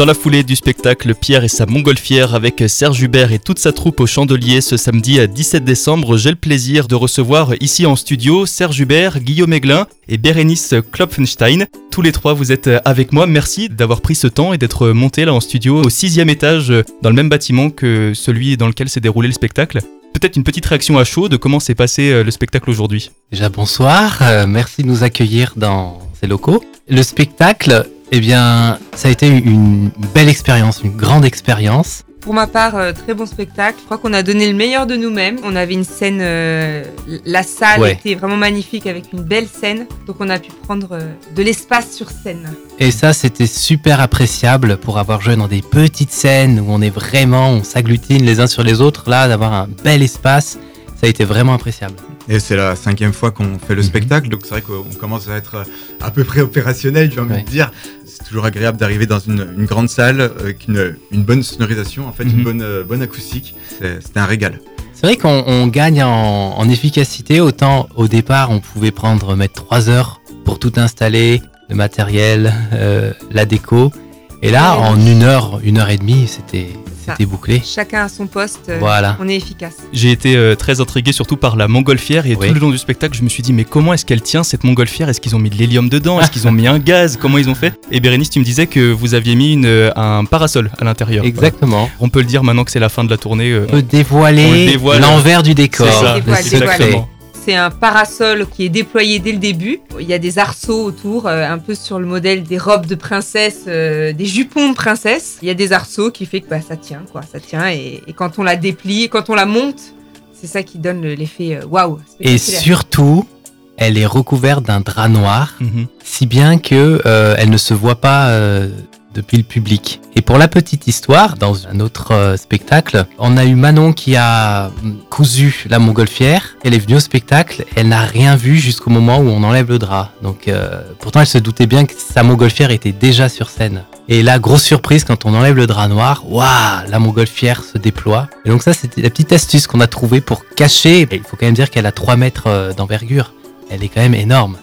Dans la foulée du spectacle Pierre et sa montgolfière avec Serge Hubert et toute sa troupe au Chandelier ce samedi à 17 décembre, j'ai le plaisir de recevoir ici en studio Serge Hubert, Guillaume Aiglin et Bérénice Klopfenstein. Tous les trois, vous êtes avec moi. Merci d'avoir pris ce temps et d'être monté là en studio au sixième étage dans le même bâtiment que celui dans lequel s'est déroulé le spectacle. Peut-être une petite réaction à chaud de comment s'est passé euh, le spectacle aujourd'hui. Déjà bonsoir, euh, merci de nous accueillir dans ces locaux. Le spectacle eh bien, ça a été une belle expérience, une grande expérience. Pour ma part, euh, très bon spectacle. Je crois qu'on a donné le meilleur de nous-mêmes. On avait une scène, euh, la salle était vraiment magnifique avec une belle scène. Donc on a pu prendre euh, de l'espace sur scène. Et ça, c'était super appréciable pour avoir joué dans des petites scènes où on est vraiment, on s'agglutine les uns sur les autres. Là, d'avoir un bel espace, ça a été vraiment appréciable. Et c'est la cinquième fois qu'on fait le mhm. spectacle, donc c'est vrai qu'on commence à être à peu près opérationnel, j'ai envie de dire. C'est toujours agréable d'arriver dans une, grande salle avec une, bonne sonorisation, en fait, une mhm. bonne, euh, bonne acoustique. C'était un régal. C'est vrai qu'on gagne en, efficacité. Autant au départ, on pouvait prendre mettre trois heures pour tout installer, le matériel, euh, la déco. Et là, en une heure, une heure et demie, c'était c'était bouclé. Chacun à son poste. Euh, voilà. On est efficace. J'ai été euh, très intrigué surtout par la montgolfière et tout le long du spectacle, je me suis dit mais comment est-ce qu'elle tient cette montgolfière? Est-ce qu'ils ont mis de l'hélium dedans? Est-ce qu'ils ont mis un gaz? Comment ils ont fait? Et Bérénice, tu me disais que vous aviez mis une, euh, un parasol à l'intérieur. Exactement. On peut le dire maintenant que c'est la fin de la tournée. On peut dévoiler l'envers du décor. C'est ça. Exactement. C'est un parasol qui est déployé dès le début. Il y a des arceaux autour, euh, un peu sur le modèle des robes de princesse, euh, des jupons de princesse. Il y a des arceaux qui fait que bah, ça tient, quoi. Ça tient et, quand on la déplie, quand on la monte, c'est ça qui donne l'effet euh, waouh. et surtout, elle est recouverte d'un drap noir, mhm. si bien que elle ne se voit pas depuis le public. Et pour la petite histoire, dans un autre euh, spectacle, on a eu Manon qui a cousu la montgolfière. Elle est venue au spectacle, elle n'a rien vu jusqu'au moment où on enlève le drap. Donc euh, pourtant elle se doutait bien que sa montgolfière était déjà sur scène. Et là, grosse surprise, quand on enlève le drap noir, waouh, la montgolfière se déploie. Et donc ça, c'était la petite astuce qu'on a trouvée pour cacher. il faut quand même dire qu'elle a 3 mètres euh, d'envergure. Elle est quand même énorme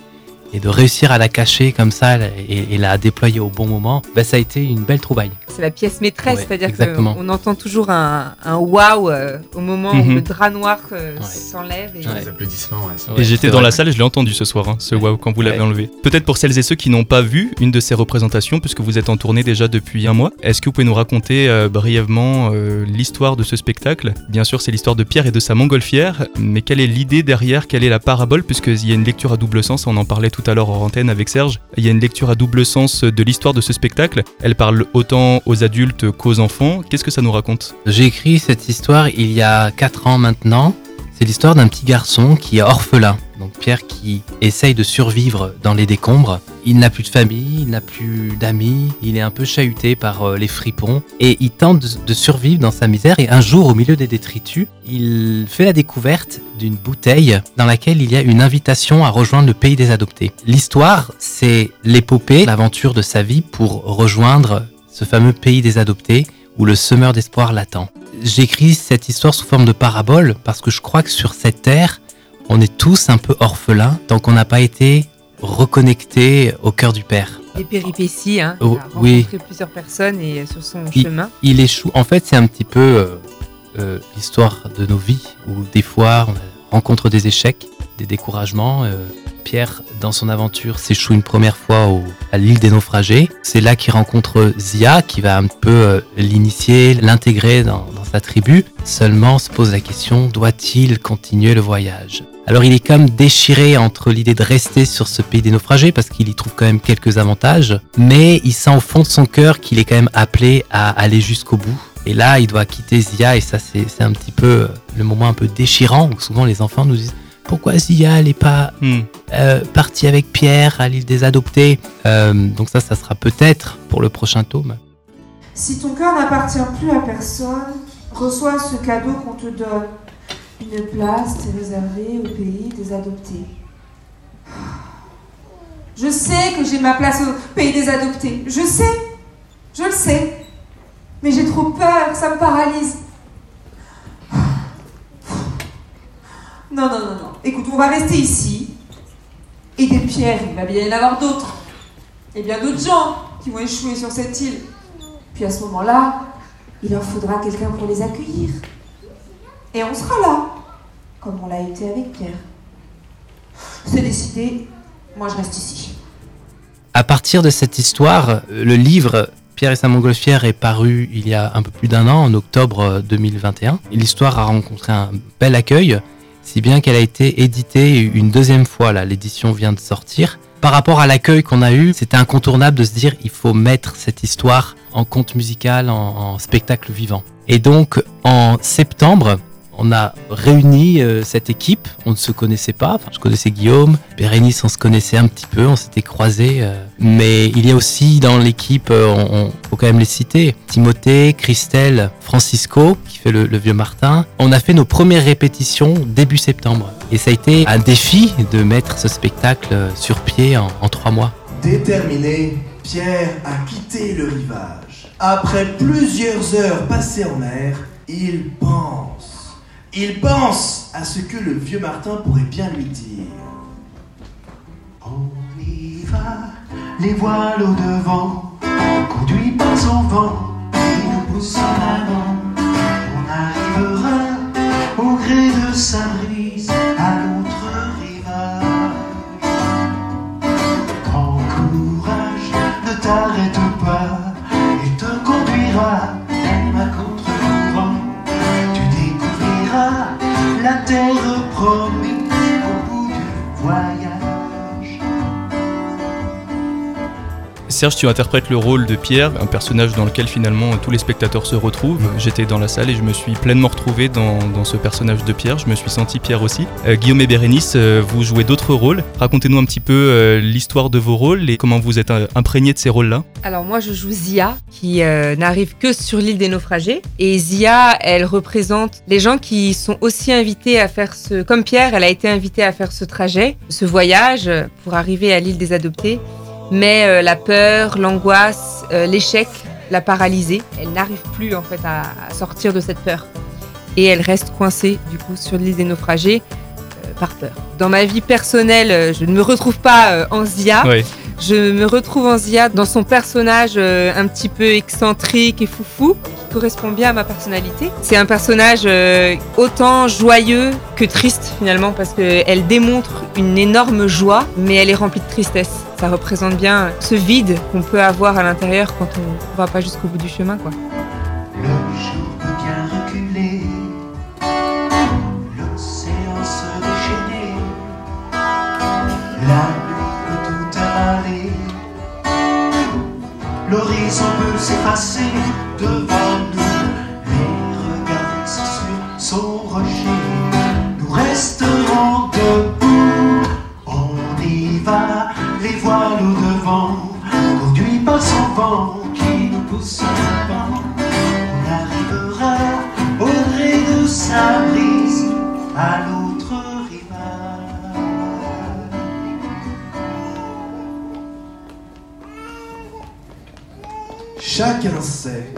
et de réussir à la cacher comme ça et, la déployer au bon moment, bah, ça a été une belle trouvaille. C'est la pièce maîtresse, c'est-à-dire qu'on entend toujours un, un waouh euh, au moment où mhm. le drap noir euh, s'enlève. Et... Les applaudissements. et j'étais dans la salle, je l'ai entendu ce soir, hein, ce waouh quand vous l'avez enlevé. Peut-être pour celles et ceux qui n'ont pas vu une de ces représentations, puisque vous êtes en tournée déjà depuis un mois, est-ce que vous pouvez nous raconter euh, brièvement l'histoire de ce spectacle? Bien sûr, c'est l'histoire de Pierre et de sa montgolfière, mais quelle est l'idée derrière? Quelle est la parabole? Puisqu'il y a une lecture à double sens, on en parlait tout à l'heure en antenne avec Serge. Il y a une lecture à double sens de l'histoire de ce spectacle. Elle parle autant aux adultes qu'aux enfants. Qu'est-ce que ça nous raconte? J'ai écrit cette histoire il y a 4 ans maintenant. C'est l'histoire d'un petit garçon qui est orphelin. Donc Pierre qui essaye de survivre dans les décombres. Il n'a plus de famille, il n'a plus d'amis, il est un peu chahuté par euh, les fripons et il tente de survivre dans sa misère et un jour au milieu des détritus, il fait la découverte d'une bouteille dans laquelle il y a une invitation à rejoindre le pays des adoptés. L'histoire, c'est l'épopée, l'aventure de sa vie pour rejoindre ce fameux pays des adoptés où le semeur d'espoir l'attend. J'écris cette histoire sous forme de parabole parce que je crois que sur cette terre, on est tous un peu orphelins tant qu'on n'a pas été reconnectés au cœur du Père. Les péripéties, hein. Oh, il a oui. plusieurs personnes et sur son chemin. Il échoue. En fait, c'est un petit peu euh, euh, l'histoire de nos vies où des fois on rencontre des échecs, des découragements. Euh, Pierre, dans son aventure, s'échoue une première fois à l'île des naufragés. C'est là qu'il rencontre Zia, qui va un peu l'initier, l'intégrer dans, dans, sa tribu. Seulement se pose la question, doit-il continuer le voyage? Alors il est comme déchiré entre l'idée de rester sur ce pays des naufragés parce qu'il y trouve quand même quelques avantages, mais il sent au fond de son cœur qu'il est quand même appelé à aller jusqu'au bout. Et là, il doit quitter Zia et ça c'est un petit peu euh, le moment un peu déchirant où souvent les enfants nous disent pourquoi Zia n'est pas hmm. euh, partie avec Pierre à l'île des adoptés. Euh, donc ça, ça sera peut-être pour le prochain tome. Si ton cœur n'appartient plus à personne, reçois ce cadeau qu'on te donne. Une place est réservée au pays des adoptés. Je sais que j'ai ma place au pays des adoptés. Je sais. Je le sais. Mais j'ai trop peur, ça me paralyse. Non, non, non, non. Écoute, on va rester ici. Et des pierres, il va bien y en avoir d'autres. Et bien d'autres gens qui vont échouer sur cette île. Puis à ce moment-là, il leur faudra quelqu'un pour les accueillir. Et on sera là, comme on l'a été avec Pierre. C'est décidé, moi je reste ici. À partir de cette histoire, le livre Pierre et sa montgolfière est paru il y a un peu plus d'un an, en octobre 2021. L'histoire a rencontré un bel accueil, si bien qu'elle a été éditée une deuxième fois. Là, l'édition vient de sortir. Par rapport à l'accueil qu'on a eu, c'était incontournable de se dire il faut mettre cette histoire en conte musical, en spectacle vivant. Et donc, en septembre, on a réuni euh, cette équipe, on ne se connaissait pas, je connaissais Guillaume, Bérénice on se connaissait un petit peu, on s'était croisés, euh. mais il y a aussi dans l'équipe, euh, on, faut quand même les citer, Timothée, Christelle, Francisco, qui fait le, vieux Martin. On a fait nos premières répétitions début septembre, et ça a été un défi de mettre ce spectacle sur pied en trois mois. Déterminé, Pierre a quitté le rivage. Après plusieurs heures passées en mer, il pense il pense à ce que le vieux Martin pourrait bien lui dire. On y va, les voiles au devant, conduit par son vent, qui nous pousse en avant. On arrivera au gré de sa brise Serge, tu interprètes le rôle de Pierre, un personnage dans lequel finalement tous les spectateurs se retrouvent. J'étais dans la salle et je me suis pleinement retrouvé dans, ce personnage de Pierre. Je me suis senti Pierre aussi. Euh, Guillaume et Bérénice, euh, vous jouez d'autres rôles. Racontez-nous un petit peu euh, l'histoire de vos rôles et comment vous êtes imprégné de ces rôles-là. Alors moi, je joue Zia, qui n'arrive que sur l'île des naufragés. Et Zia, elle représente les gens qui sont aussi invités à faire ce... Comme Pierre, elle a été invitée à faire ce trajet, ce voyage pour arriver à l'île des adoptés mais euh, la peur, l'angoisse, euh, l'échec l'a paralysée. Elle n'arrive plus en fait à, sortir de cette peur et elle reste coincée du coup sur l'île des naufragés euh, par peur. Dans ma vie personnelle, je ne me retrouve pas en Zia. Je me retrouve en Zia dans son personnage un petit peu excentrique et foufou qui correspond bien à ma personnalité. C'est un personnage autant joyeux que triste finalement parce qu'elle démontre une énorme joie mais elle est remplie de tristesse ça représente bien ce vide qu'on peut avoir à l'intérieur quand on ne va pas jusqu'au bout du chemin. Quoi. Le jour bien reculer, peut s'effacer devant nous, les regards sur son rocher, nous resterons debout, on y va. Les voiles au devant, conduit par son vent qui nous pousse en avant. On arrivera au gré de sa brise Chacun sait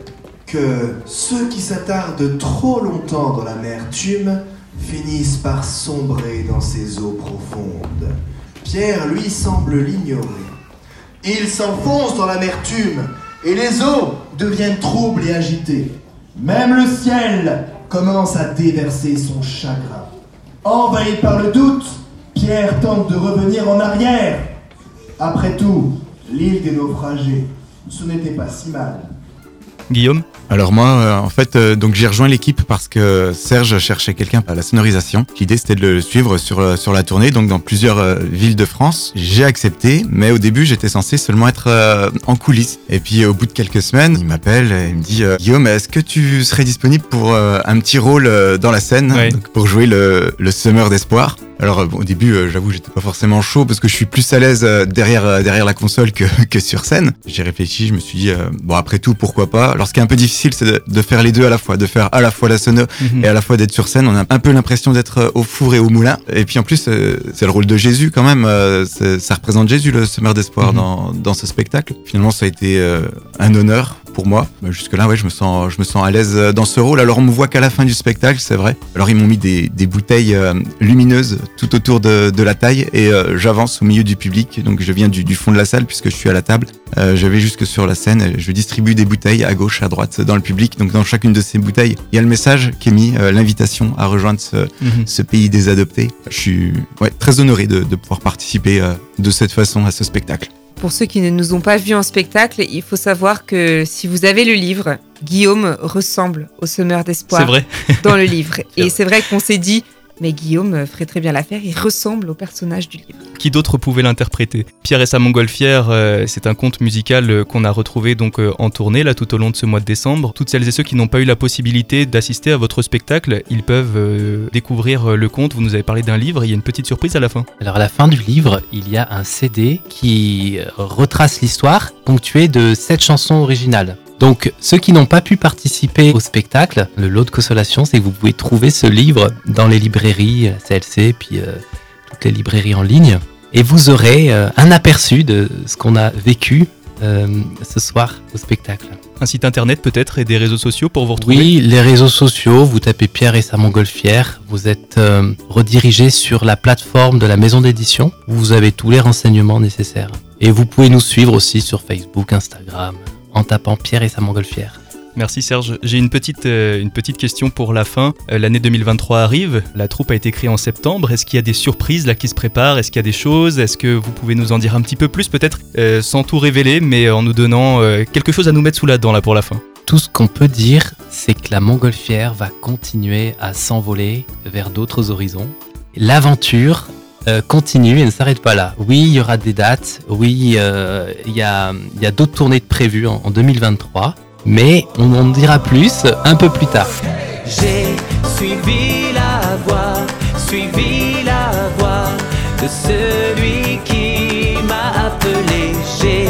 que ceux qui s'attardent trop longtemps dans l'amertume finissent par sombrer dans ces eaux profondes. Pierre, lui, semble l'ignorer. Il s'enfonce dans l'amertume et les eaux deviennent troubles et agitées. Même le ciel commence à déverser son chagrin. Envahi par le doute, Pierre tente de revenir en arrière. Après tout, l'île des naufragés, ce n'était pas si mal. Guillaume alors moi, euh, en fait, euh, donc j'ai rejoint l'équipe parce que Serge cherchait quelqu'un à la sonorisation. L'idée c'était de le suivre sur euh, sur la tournée, donc dans plusieurs villes de France. J'ai accepté, mais au début j'étais censé seulement être en coulisses. Et puis au bout de quelques semaines, il m'appelle et il me dit Guillaume, est-ce que tu serais disponible pour un petit rôle dans la scène, pour jouer le, le semeur d'espoir? Alors au début, j'avoue, j'étais pas forcément chaud parce que je suis plus à l'aise derrière derrière la console que que sur scène. J'ai réfléchi, je me suis dit bon après tout pourquoi pas? Alors ce qui est un peu difficile c'est de, faire les deux à la fois, de faire à la fois la sono mhm. et à la fois d'être sur scène. On a un peu l'impression d'être euh, au four et au moulin. Et puis en plus, euh, c'est le rôle de Jésus quand même. Euh, ça représente Jésus, le semeur d'espoir, mhm. dans, dans, ce spectacle. Finalement, ça a été un honneur pour moi. Bah, Jusque-là, ouais, je me sens, je me sens à l'aise euh, dans ce rôle. Alors, on me voit qu'à la fin du spectacle, c'est vrai. Alors, ils m'ont mis des, des bouteilles euh, lumineuses tout autour de, de la taille et euh, j'avance au milieu du public. Donc, je viens du, du fond de la salle puisque je suis à la table. Euh, je vais jusque sur la scène. Je distribue des bouteilles à gauche, à droite dans le public. Donc, dans chacune de ces bouteilles, il y a le message qui est mis, euh, l'invitation à rejoindre ce, Mhm. ce pays des adoptés. Je suis ouais, très honoré de, de pouvoir participer euh, de cette façon à ce spectacle. Pour ceux qui ne nous ont pas vus en spectacle, il faut savoir que si vous avez le livre, Guillaume ressemble au semeur d'espoir C'est vrai. dans le livre. Et c'est vrai qu'on s'est dit, mais Guillaume ferait très bien l'affaire, il ressemble au personnage du livre. Qui d'autre pouvait l'interpréter? Pierre et sa montgolfière, euh, c'est un conte musical euh, qu'on a retrouvé donc euh, en tournée là tout au long de ce mois de décembre. Toutes celles et ceux qui n'ont pas eu la possibilité d'assister à votre spectacle, ils peuvent euh, découvrir euh, le conte. Vous nous avez parlé d'un livre, il y a une petite surprise à la fin. Alors à la fin du livre, il y a un CD qui euh, retrace l'histoire, ponctué de sept chansons originales. Donc ceux qui n'ont pas pu participer au spectacle, le lot de consolation, c'est que vous pouvez trouver ce livre dans les librairies, la CLC, puis euh, toutes les librairies en ligne, et vous aurez euh, un aperçu de ce qu'on a vécu euh, ce soir au spectacle. Un site internet peut-être et des réseaux sociaux pour vous retrouver? Oui, les réseaux sociaux, vous tapez Pierre et sa montgolfière, vous êtes euh, redirigé sur la plateforme de la maison d'édition où vous avez tous les renseignements nécessaires. Et vous pouvez nous suivre aussi sur Facebook, Instagram, en tapant Pierre et sa montgolfière. Merci Serge. J'ai une petite, euh, une petite question pour la fin. Euh, L'année 2023 arrive, la troupe a été créée en septembre. Est-ce qu'il y a des surprises là qui se préparent? Est-ce qu'il y a des choses? Est-ce que vous pouvez nous en dire un petit peu plus peut-être euh, sans tout révéler mais en nous donnant quelque chose à nous mettre sous la dent là pour la fin? Tout ce qu'on peut dire, c'est que la montgolfière va continuer à s'envoler vers d'autres horizons. L'aventure euh, continue et ne s'arrête pas là. Oui, il y aura des dates. Oui, euh, il y a, a d'autres tournées de prévues en, en 2023. Mais on en dira plus un peu plus tard. J'ai suivi la voie, suivi la voie de celui qui m'a appelé. J'ai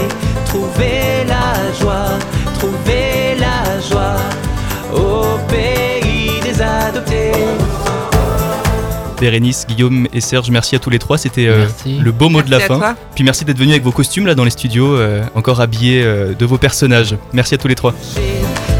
trouvé la joie, trouvé la joie au pays Bérénice, Guillaume et Serge, merci à tous les trois. C'était euh, le beau mot de la fin. toi. Puis merci d'être venus avec vos costumes là dans les studios, euh, encore habillés euh, de vos personnages. Merci à tous les trois. J'ai